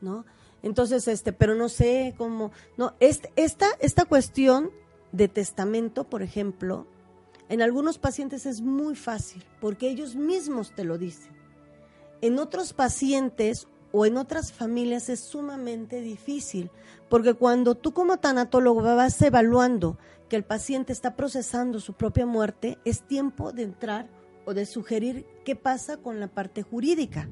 ¿no? Entonces, este, pero no sé cómo, no, este, esta, esta cuestión de testamento, por ejemplo, en algunos pacientes es muy fácil, porque ellos mismos te lo dicen. En otros pacientes o en otras familias es sumamente difícil, porque cuando tú como tanatólogo vas evaluando que el paciente está procesando su propia muerte, es tiempo de entrar o de sugerir qué pasa con la parte jurídica,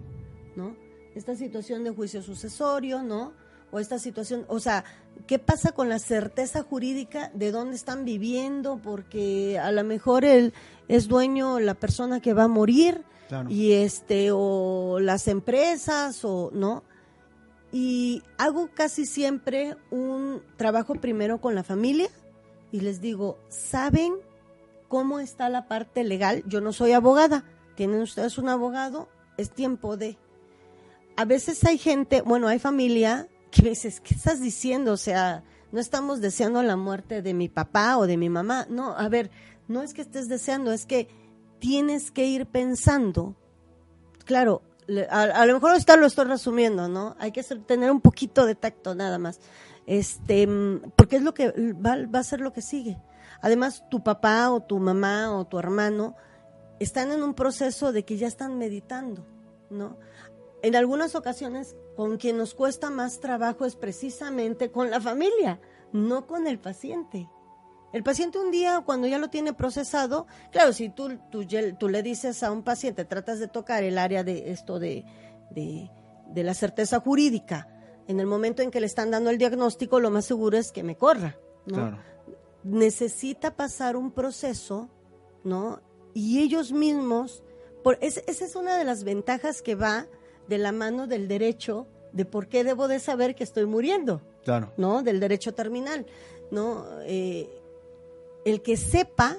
¿no? Esta situación de juicio sucesorio, ¿no? O esta situación, o sea, ¿qué pasa con la certeza jurídica de dónde están viviendo? Porque a lo mejor él es dueño la persona que va a morir y este o las empresas o no. Y hago casi siempre un trabajo primero con la familia y les digo, ¿saben cómo está la parte legal? Yo no soy abogada, tienen ustedes un abogado, es tiempo de... A veces hay gente, bueno, hay familia que dices, ¿qué estás diciendo? O sea, no estamos deseando la muerte de mi papá o de mi mamá. No, a ver, no es que estés deseando, es que tienes que ir pensando. Claro, a, lo mejor está lo estoy resumiendo, ¿no? Hay que tener un poquito de tacto nada más este, porque es lo que va, a ser lo que sigue. Además, tu papá o tu mamá o tu hermano están en un proceso de que ya están meditando, ¿no? En algunas ocasiones, con quien nos cuesta más trabajo es precisamente con la familia, no con el paciente. El paciente un día, cuando ya lo tiene procesado, claro, si tú, tú, tú le dices a un paciente, tratas de tocar el área de esto de, de, de la certeza jurídica, en el momento en que le están dando el diagnóstico, lo más seguro es que me corra, ¿no? Necesita pasar un proceso, ¿no? Y ellos mismos, por, esa es una de las ventajas que va de la mano del derecho de por qué debo de saber que estoy muriendo, claro. ¿no? Del derecho terminal, ¿no? Eh, el que sepa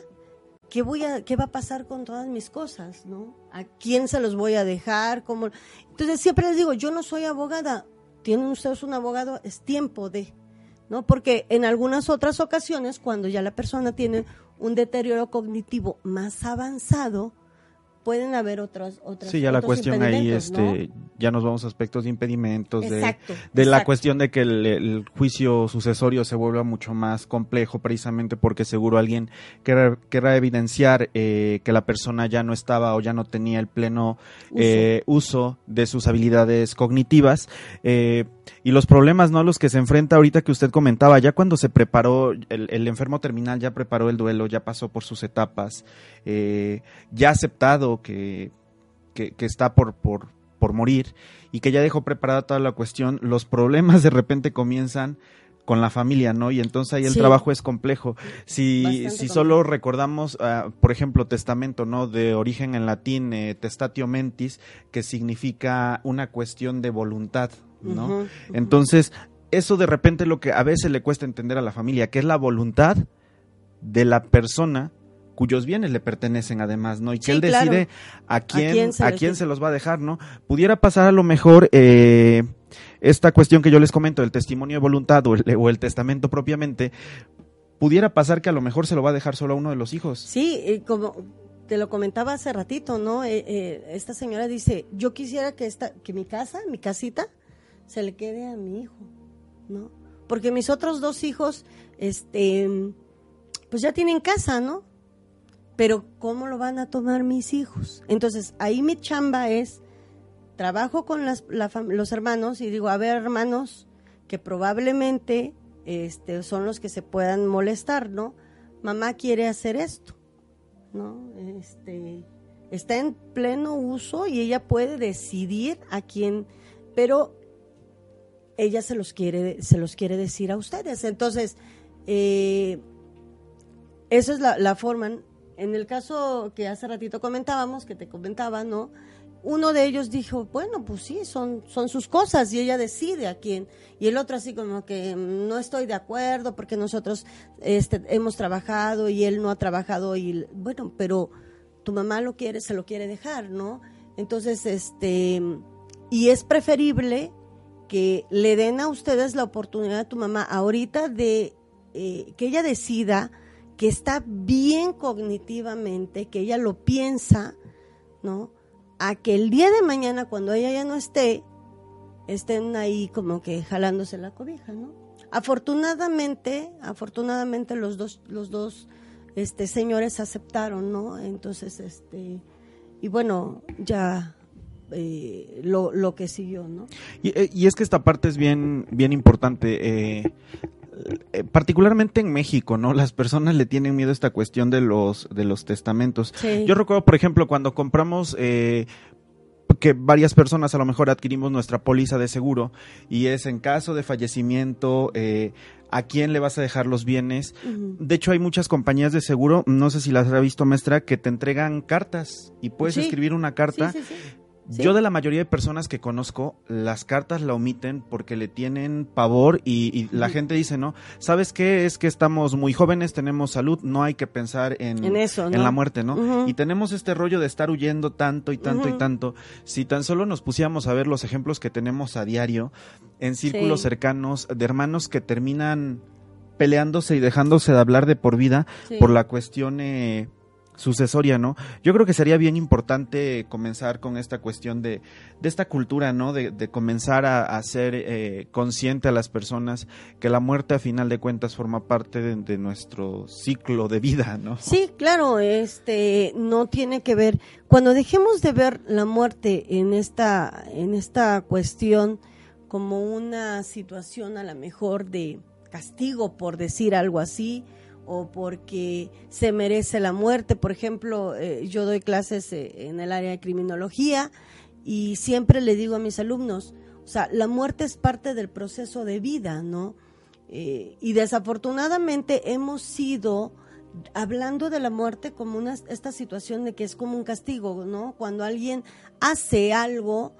qué voy a, qué va a pasar con todas mis cosas, ¿no? A quién se los voy a dejar, cómo. Entonces siempre les digo, yo no soy abogada, tienen ustedes un abogado, es tiempo de, ¿no? Porque en algunas otras ocasiones, cuando ya la persona tiene un deterioro cognitivo más avanzado, pueden haber otras otras sí ya la cuestión ahí este ya nos vamos a aspectos de impedimentos de, de la cuestión de que el, juicio sucesorio se vuelva mucho más complejo precisamente porque seguro alguien querrá, evidenciar eh, que la persona ya no estaba o ya no tenía el pleno eh, uso, de sus habilidades cognitivas eh, y los problemas no a los que se enfrenta ahorita que usted comentaba ya cuando se preparó el, el enfermo terminal ya preparó el duelo ya pasó por sus etapas ya ha aceptado que, está por, por, por morir y que ya dejó preparada toda la cuestión, los problemas de repente comienzan con la familia, ¿no? Y entonces ahí el trabajo es complejo. Si, si solo recordamos, ah, por ejemplo, testamento, ¿no? De origen en latín, eh, testatio mentis, que significa una cuestión de voluntad, ¿no? Entonces, eso de repente lo que a veces le cuesta entender a la familia, que es la voluntad de la persona cuyos bienes le pertenecen además, ¿no? Y que él decide a quién, a quién, se, los va a dejar, ¿no? Pudiera pasar a lo mejor eh, esta cuestión que yo les comento, el testimonio de voluntad o el, testamento propiamente, pudiera pasar que a lo mejor se lo va a dejar solo a uno de los hijos. Sí, como te lo comentaba hace ratito, ¿no? Eh, eh, esta señora dice, yo quisiera que, esta, que mi casa, mi casita, se le quede a mi hijo, ¿no? Porque mis otros dos hijos, este, pues ya tienen casa, ¿no? pero ¿cómo lo van a tomar mis hijos? Entonces, ahí mi chamba es, trabajo con las, los hermanos y digo, a ver, hermanos, que probablemente este, son los que se puedan molestar, ¿no? Mamá quiere hacer esto, ¿no? Este, está en pleno uso y ella puede decidir a quién, pero ella se los quiere, se los quiere decir a ustedes. Entonces, eh, esa es la, la forma en el caso que hace ratito comentábamos, que te comentaba, ¿no? Uno de ellos dijo, bueno, pues sí, son, son sus cosas y ella decide a quién. Y el otro así como que no estoy de acuerdo porque nosotros este, hemos trabajado y él no ha trabajado y bueno, pero tu mamá lo quiere, se lo quiere dejar, ¿no? Entonces, este, y es preferible que le den a ustedes la oportunidad a tu mamá ahorita de eh, que ella decida que está bien cognitivamente, que ella lo piensa, ¿no? A que el día de mañana, cuando ella ya no esté, estén ahí como que jalándose la cobija, ¿no? Afortunadamente, afortunadamente los dos, los dos este, señores aceptaron, ¿no? Entonces, este, y bueno, ya eh, lo, lo, que siguió, ¿no? Y, eh, y, es que esta parte es bien, bien importante. Eh, eh, particularmente en México, ¿no? Las personas le tienen miedo a esta cuestión de los, de los testamentos. Yo recuerdo, por ejemplo, cuando compramos eh, que varias personas a lo mejor adquirimos nuestra póliza de seguro y es en caso de fallecimiento, eh, a quién le vas a dejar los bienes. De hecho, hay muchas compañías de seguro, no sé si las ha visto, maestra, que te entregan cartas y puedes escribir una carta. Yo de la mayoría de personas que conozco, las cartas la omiten porque le tienen pavor y, la gente dice, ¿no? ¿Sabes qué? Es que estamos muy jóvenes, tenemos salud, no hay que pensar en, en, la muerte, ¿no? Y tenemos este rollo de estar huyendo tanto y tanto y tanto. Si tan solo nos pusiéramos a ver los ejemplos que tenemos a diario en círculos cercanos de hermanos que terminan peleándose y dejándose de hablar de por vida por la cuestión... Eh, sucesoria, ¿no? Yo creo que sería bien importante comenzar con esta cuestión de, de esta cultura, ¿no? De, comenzar a, hacer eh, consciente a las personas que la muerte a final de cuentas forma parte de, nuestro ciclo de vida, ¿no? Sí, claro, este no tiene que ver cuando dejemos de ver la muerte en esta en esta cuestión como una situación a lo mejor de castigo por decir algo así, o porque se merece la muerte. Por ejemplo, eh, yo doy clases eh, en el área de criminología y siempre le digo a mis alumnos, o sea, la muerte es parte del proceso de vida, ¿no? Eh, y desafortunadamente hemos sido hablando de la muerte como una, esta situación de que es como un castigo, ¿no? Cuando alguien hace algo,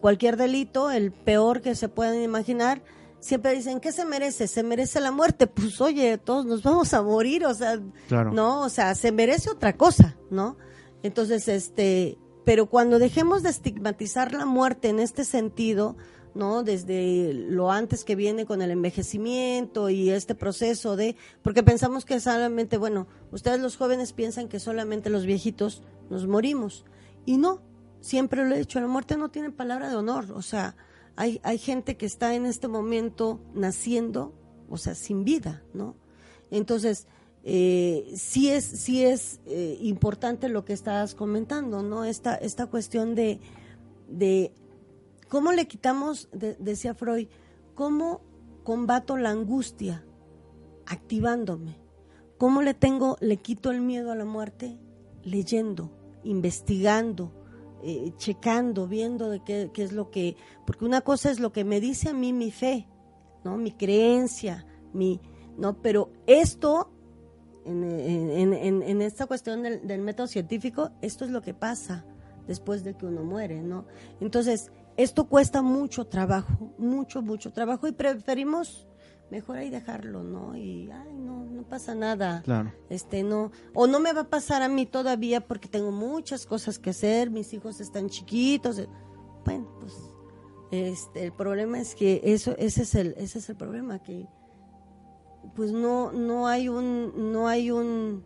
cualquier delito, el peor que se puedan imaginar, siempre dicen, ¿qué se merece? ¿Se merece la muerte? Pues oye, todos nos vamos a morir, o sea, no, o sea, se merece otra cosa, ¿no? Entonces, este, pero cuando dejemos de estigmatizar la muerte en este sentido, ¿no? Desde lo antes que viene con el envejecimiento y este proceso de, porque pensamos que solamente, bueno, ustedes los jóvenes piensan que solamente los viejitos nos morimos. Y no, siempre lo he dicho, la muerte no tiene palabra de honor, o sea, hay, hay gente que está en este momento naciendo, o sea, sin vida, ¿no? Entonces, eh, sí es, sí es eh, importante lo que estás comentando, ¿no? Esta, esta cuestión de, de cómo le quitamos, decía Freud, cómo combato la angustia activándome. ¿Cómo le tengo, le quito el miedo a la muerte? Leyendo, investigando, eh, checando, viendo de qué, qué, es lo que, porque una cosa es lo que me dice a mí mi fe, ¿no? Mi creencia, mi, ¿no? Pero esto, en, en, en, esta cuestión del, del, método científico, esto es lo que pasa después de que uno muere, ¿no? Entonces, esto cuesta mucho trabajo, mucho, mucho trabajo y preferimos mejor ahí dejarlo, ¿no? Y, ay, no, no pasa nada. Claro. Este, no, o no me va a pasar a mí todavía porque tengo muchas cosas que hacer, mis hijos están chiquitos. Bueno, pues, este, el problema es que eso, ese es el, ese es el problema, que, pues no, no hay un, no hay un,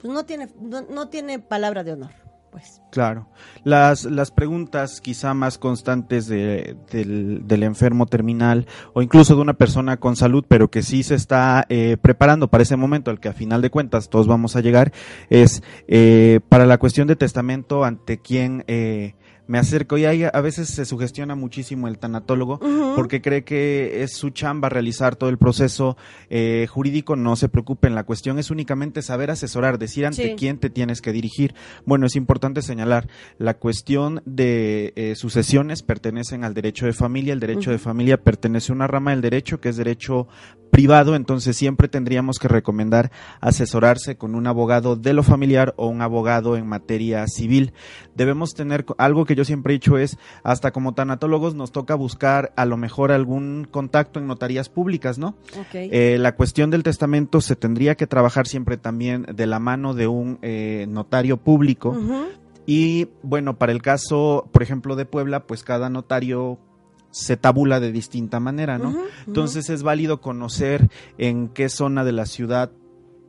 pues no tiene, no tiene palabra de honor. Pues. Claro. Las, las preguntas quizá más constantes de, del, enfermo terminal o incluso de una persona con salud, pero que sí se está eh, preparando para ese momento al que a final de cuentas todos vamos a llegar, es eh, para la cuestión de testamento ante quién eh, me acerco. Y ahí a veces se sugestiona muchísimo el tanatólogo porque cree que es su chamba realizar todo el proceso eh, jurídico, no se preocupen, la cuestión es únicamente saber asesorar, decir ante quién te tienes que dirigir. Bueno, es importante señalar, la cuestión de eh, sucesiones pertenecen al derecho de familia, el derecho de familia pertenece a una rama del derecho que es derecho privado, entonces siempre tendríamos que recomendar asesorarse con un abogado de lo familiar o un abogado en materia civil. Debemos tener algo que yo siempre he dicho es, hasta como tanatólogos nos toca buscar a lo mejor algún contacto en notarías públicas, ¿no? Eh, la cuestión del testamento se tendría que trabajar siempre también de la mano de un eh, notario público. Y bueno, para el caso, por ejemplo, de Puebla, pues cada notario se tabula de distinta manera, ¿no? Entonces es válido conocer en qué zona de la ciudad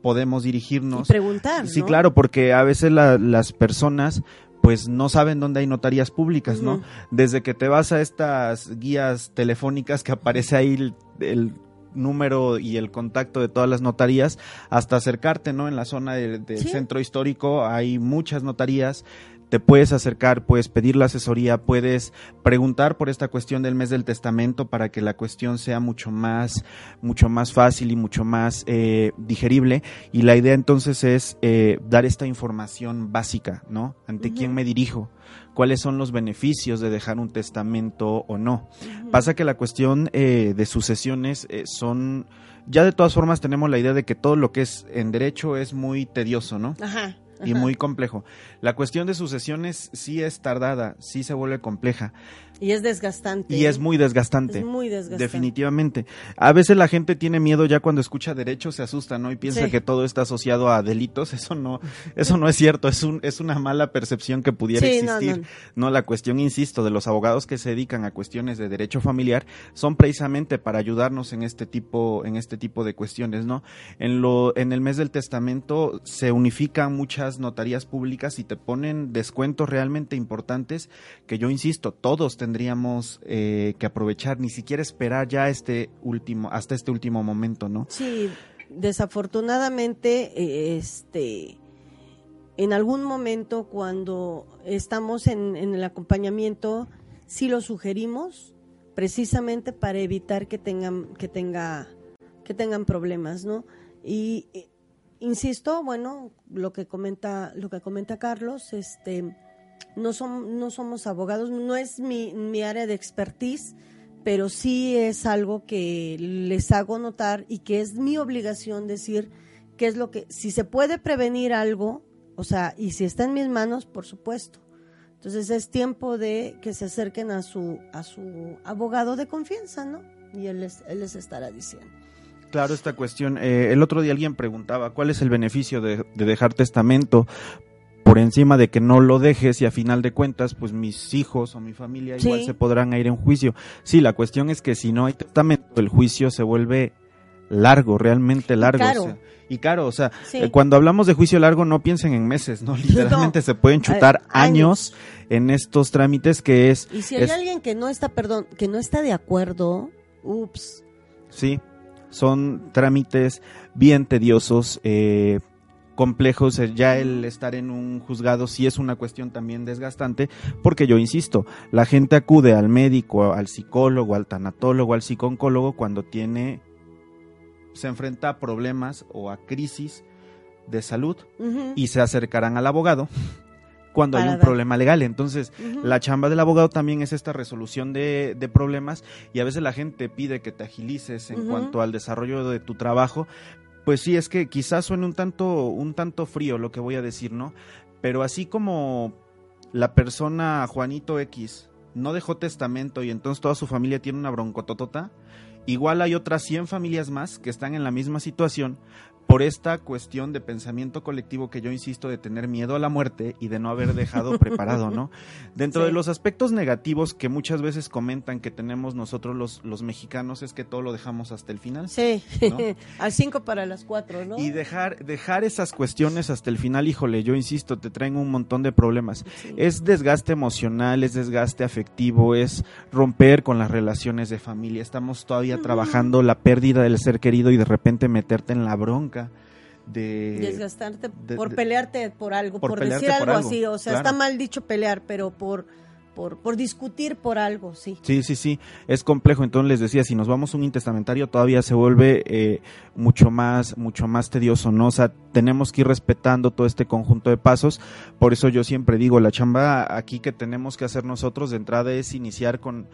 podemos dirigirnos. Y preguntar. Sí, claro, porque a veces las personas pues no saben dónde hay notarías públicas, ¿no? Desde que te vas a estas guías telefónicas que aparece ahí el, número y el contacto de todas las notarías hasta acercarte, ¿no? En la zona del centro histórico hay muchas notarías te puedes acercar, puedes pedir la asesoría, puedes preguntar por esta cuestión del mes del testamento para que la cuestión sea mucho más, mucho más fácil y mucho más eh, digerible. Y la idea entonces es eh, dar esta información básica, ¿no? ¿Ante quién me dirijo? ¿Cuáles son los beneficios de dejar un testamento o no? Pasa que la cuestión eh, de sucesiones son, ya de todas formas tenemos la idea de que todo lo que es en derecho es muy tedioso, ¿no? Ajá y muy complejo. La cuestión de sucesiones sí es tardada, sí se vuelve compleja. Y es desgastante. Y es muy desgastante. Es muy desgastante. Definitivamente. A veces la gente tiene miedo ya cuando escucha derecho, se asusta, ¿no? Y piensa que todo está asociado a delitos. Eso no, eso no es cierto. Es un, es una mala percepción que pudiera existir. No, la cuestión, insisto, de los abogados que se dedican a cuestiones de derecho familiar son precisamente para ayudarnos en este tipo, en este tipo de cuestiones, ¿no? En lo, en el mes del testamento se unifican muchas notarías públicas y te ponen descuentos realmente importantes que yo insisto, todos tendríamos eh, que aprovechar, ni siquiera esperar ya este último, hasta este último momento, ¿no? Sí, desafortunadamente, eh, este, en algún momento cuando estamos en, el acompañamiento, sí lo sugerimos, precisamente para evitar que tengan, que tenga, que tengan problemas, ¿no? Y insisto, bueno, lo que comenta, lo que comenta Carlos, este no, no somos abogados, no es mi, mi área de expertise, pero sí es algo que les hago notar y que es mi obligación decir qué es lo que, si se puede prevenir algo, o sea, y si está en mis manos, por supuesto. Entonces es tiempo de que se acerquen a su, a su abogado de confianza, ¿no? Y él les, él les estará diciendo. Claro, esta cuestión. Eh, el otro día alguien preguntaba cuál es el beneficio de, de, dejar testamento por encima de que no lo dejes y a final de cuentas, pues mis hijos o mi familia igual se podrán ir en juicio. Sí, la cuestión es que si no hay testamento, el juicio se vuelve largo, realmente largo. Y caro. y caro, o sea, eh, cuando hablamos de juicio largo no piensen en meses, ¿no? Literalmente se pueden chutar años. en estos trámites que es... Y si hay alguien que no está, perdón, que no está de acuerdo, ups. Sí, son trámites bien tediosos, eh, complejos, ya el estar en un juzgado sí es una cuestión también desgastante, porque yo insisto, la gente acude al médico, al psicólogo, al tanatólogo, al psicólogo cuando tiene, se enfrenta a problemas o a crisis de salud y se acercarán al abogado cuando hay un problema legal. Entonces, la chamba del abogado también es esta resolución de, problemas y a veces la gente pide que te agilices en cuanto al desarrollo de tu trabajo, pues sí, es que quizás suene un tanto, un tanto frío lo que voy a decir, ¿no? Pero así como la persona Juanito X no dejó testamento y entonces toda su familia tiene una broncototota, igual hay otras 100 familias más que están en la misma situación, por esta cuestión de pensamiento colectivo que yo insisto de tener miedo a la muerte y de no haber dejado preparado, ¿no? Dentro de los aspectos negativos que muchas veces comentan que tenemos nosotros los, los mexicanos es que todo lo dejamos hasta el final. Sí, al cinco para las cuatro, ¿no? Y dejar, dejar esas cuestiones hasta el final, híjole, yo insisto, te traen un montón de problemas. Es desgaste emocional, es desgaste afectivo, es romper con las relaciones de familia. Estamos todavía trabajando la pérdida del ser querido y de repente meterte en la bronca de desgastarte por pelearte por algo, por, decir algo, así, o sea, está mal dicho pelear, pero por por, por, discutir por algo, sí. Sí, sí, sí, es complejo. Entonces les decía, si nos vamos a un intestamentario todavía se vuelve eh, mucho más, mucho más tedioso, ¿no? O sea, tenemos que ir respetando todo este conjunto de pasos. Por eso yo siempre digo, la chamba aquí que tenemos que hacer nosotros de entrada es iniciar con,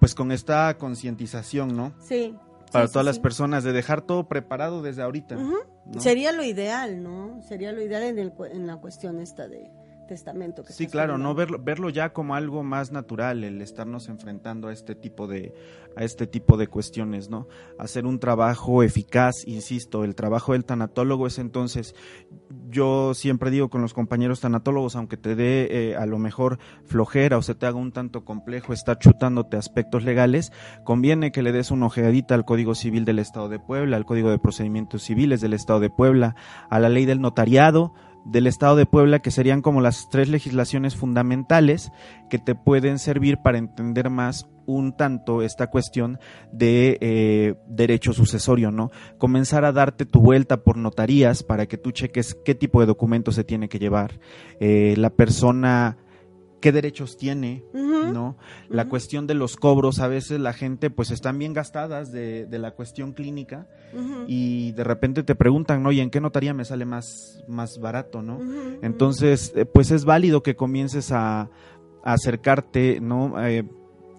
pues con esta concientización, ¿no? Sí para todas las personas, de dejar todo preparado desde ahorita. Sería lo ideal, ¿no? Sería lo ideal en, el, en la cuestión esta de, testamento. Que sí, claro, no verlo, verlo ya como algo más natural, el estarnos enfrentando a este tipo de a este tipo de cuestiones, ¿no? Hacer un trabajo eficaz, insisto, el trabajo del tanatólogo es entonces, yo siempre digo con los compañeros tanatólogos, aunque te dé eh, a lo mejor flojera o se te haga un tanto complejo estar chutándote aspectos legales, conviene que le des una ojeadita al Código Civil del Estado de Puebla, al Código de Procedimientos Civiles del Estado de Puebla, a la ley del notariado, del Estado de Puebla, que serían como las tres legislaciones fundamentales que te pueden servir para entender más un tanto esta cuestión de eh, derecho sucesorio, ¿no? Comenzar a darte tu vuelta por notarías para que tú cheques qué tipo de documentos se tiene que llevar. Eh, la persona qué derechos tiene, ¿no? La cuestión de los cobros, a veces la gente pues están bien gastadas de, la cuestión clínica y de repente te preguntan, ¿no? ¿Y en qué notaría me sale más, más barato, ¿no? Entonces, eh, pues es válido que comiences a, a acercarte, ¿no? Eh,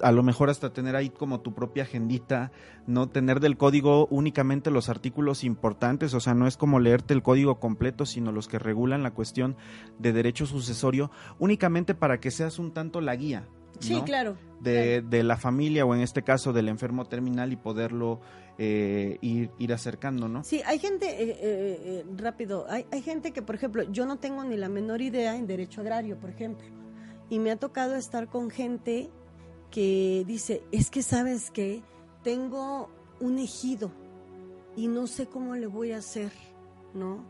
a lo mejor hasta tener ahí como tu propia agendita, no tener del código únicamente los artículos importantes, o sea, no es como leerte el código completo, sino los que regulan la cuestión de derecho sucesorio, únicamente para que seas un tanto la guía. Sí, claro de, de, la familia o en este caso del enfermo terminal y poderlo eh, ir, ir acercando, ¿no? Sí, hay gente, eh, eh, rápido, hay, hay gente que, por ejemplo, yo no tengo ni la menor idea en derecho agrario, por ejemplo, y me ha tocado estar con gente que dice, es que sabes que tengo un ejido y no sé cómo le voy a hacer, ¿no?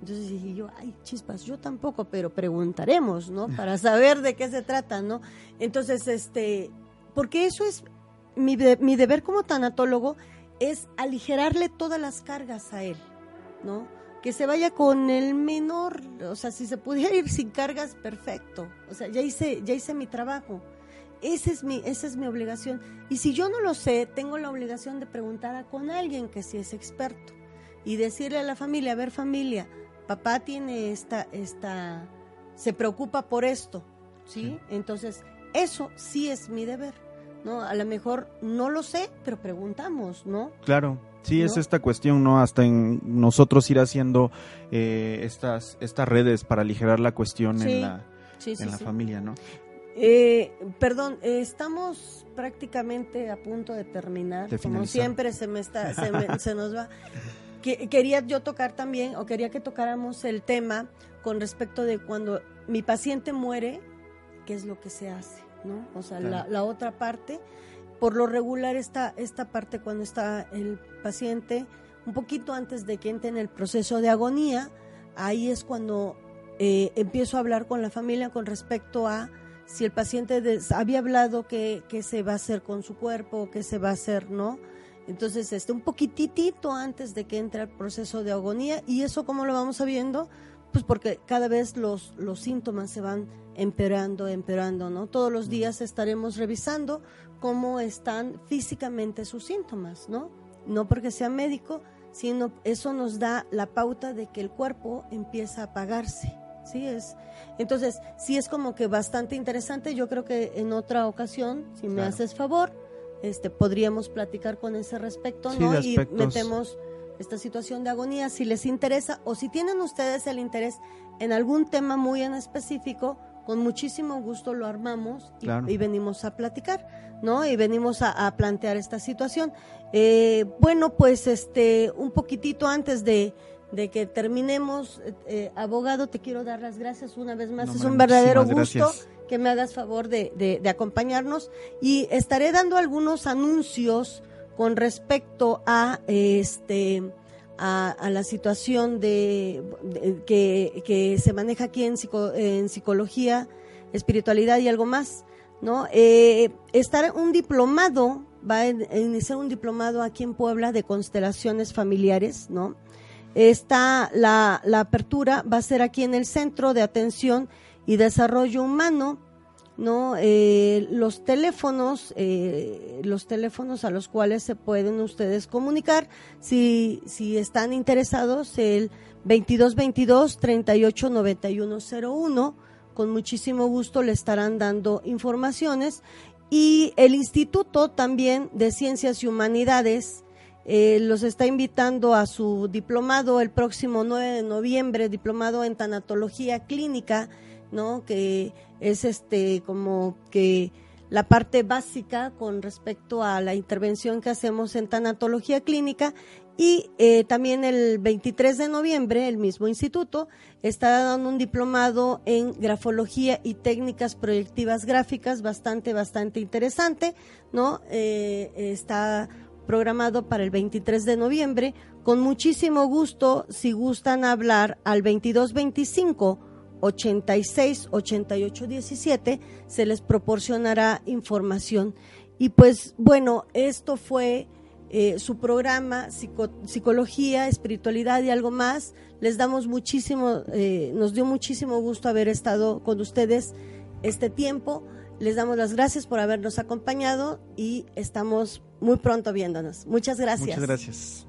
Entonces dije yo, ay, chispas, yo tampoco, pero preguntaremos, ¿no? Para saber de qué se trata, ¿no? Entonces, este, porque eso es, mi, mi deber como tanatólogo es aligerarle todas las cargas a él, ¿no? Que se vaya con el menor, o sea, si se pudiera ir sin cargas, perfecto. O sea, ya hice, ya hice mi trabajo. Esa es mi, esa es mi obligación. Y si yo no lo sé, tengo la obligación de preguntar a con alguien que sí es experto y decirle a la familia, a ver familia, papá tiene esta, esta, se preocupa por esto, ¿sí? Entonces, eso sí es mi deber, ¿no? A lo mejor no lo sé, pero preguntamos, ¿no? Claro. Sí, es esta cuestión, ¿no? Hasta en nosotros ir haciendo eh, estas, estas redes para aligerar la cuestión en la, en la familia, ¿no? Eh, perdón, estamos prácticamente a punto de terminar. Como siempre se me está, se, nos va. quería yo tocar también, o quería que tocáramos el tema con respecto de cuando mi paciente muere, qué es lo que se hace, ¿no? O sea, la, otra parte, por lo regular esta, esta parte cuando está el paciente, un poquito antes de que entre en el proceso de agonía, ahí es cuando eh, empiezo a hablar con la familia con respecto a si el paciente había hablado que, se va a hacer con su cuerpo, qué se va a hacer, ¿no? Entonces, este, un poquitito antes de que entre el proceso de agonía, y eso cómo lo vamos sabiendo, pues porque cada vez los, los síntomas se van empeorando, empeorando, ¿no? Todos los días estaremos revisando cómo están físicamente sus síntomas, ¿no? No porque sea médico, sino eso nos da la pauta de que el cuerpo empieza a apagarse, ¿sí? Es, entonces, sí es como que bastante interesante. Yo creo que en otra ocasión, si me haces favor, este, podríamos platicar con ese respecto, ¿no? y metemos esta situación de agonía si les interesa o si tienen ustedes el interés en algún tema muy en específico, con muchísimo gusto lo armamos y, venimos a platicar, ¿no? Y venimos a, plantear esta situación. Eh, bueno, pues este, un poquitito antes de de que terminemos. Eh, eh, abogado, te quiero dar las gracias una vez más. es un verdadero gusto que me hagas favor de, de, acompañarnos y estaré dando algunos anuncios con respecto a este a, la situación de, que, que, se maneja aquí en, en psicología, espiritualidad y algo más, ¿no? Eh, estar un diplomado va a iniciar un diplomado aquí en Puebla de constelaciones familiares, ¿no? Está la, apertura, va a ser aquí en el Centro de Atención y Desarrollo Humano, ¿no? Eh, los teléfonos, eh, los teléfonos a los cuales se pueden ustedes comunicar, si, si están interesados, el 2222 389101, con muchísimo gusto le estarán dando informaciones. Y el Instituto también de Ciencias y Humanidades, eh, los está invitando a su diplomado el próximo 9 de noviembre, diplomado en tanatología clínica, ¿no? Que es este como que la parte básica con respecto a la intervención que hacemos en tanatología clínica y eh, también el 23 de noviembre el mismo instituto está dando un diplomado en grafología y técnicas proyectivas gráficas bastante bastante interesante no eh, está programado para el 23 de noviembre con muchísimo gusto si gustan hablar al 2225 86 88 17 se les proporcionará información. Y pues bueno, esto fue eh, su programa Psicología, Espiritualidad y algo más. Les damos muchísimo, eh, nos dio muchísimo gusto haber estado con ustedes este tiempo. Les damos las gracias por habernos acompañado y estamos muy pronto viéndonos. Muchas gracias. Muchas gracias.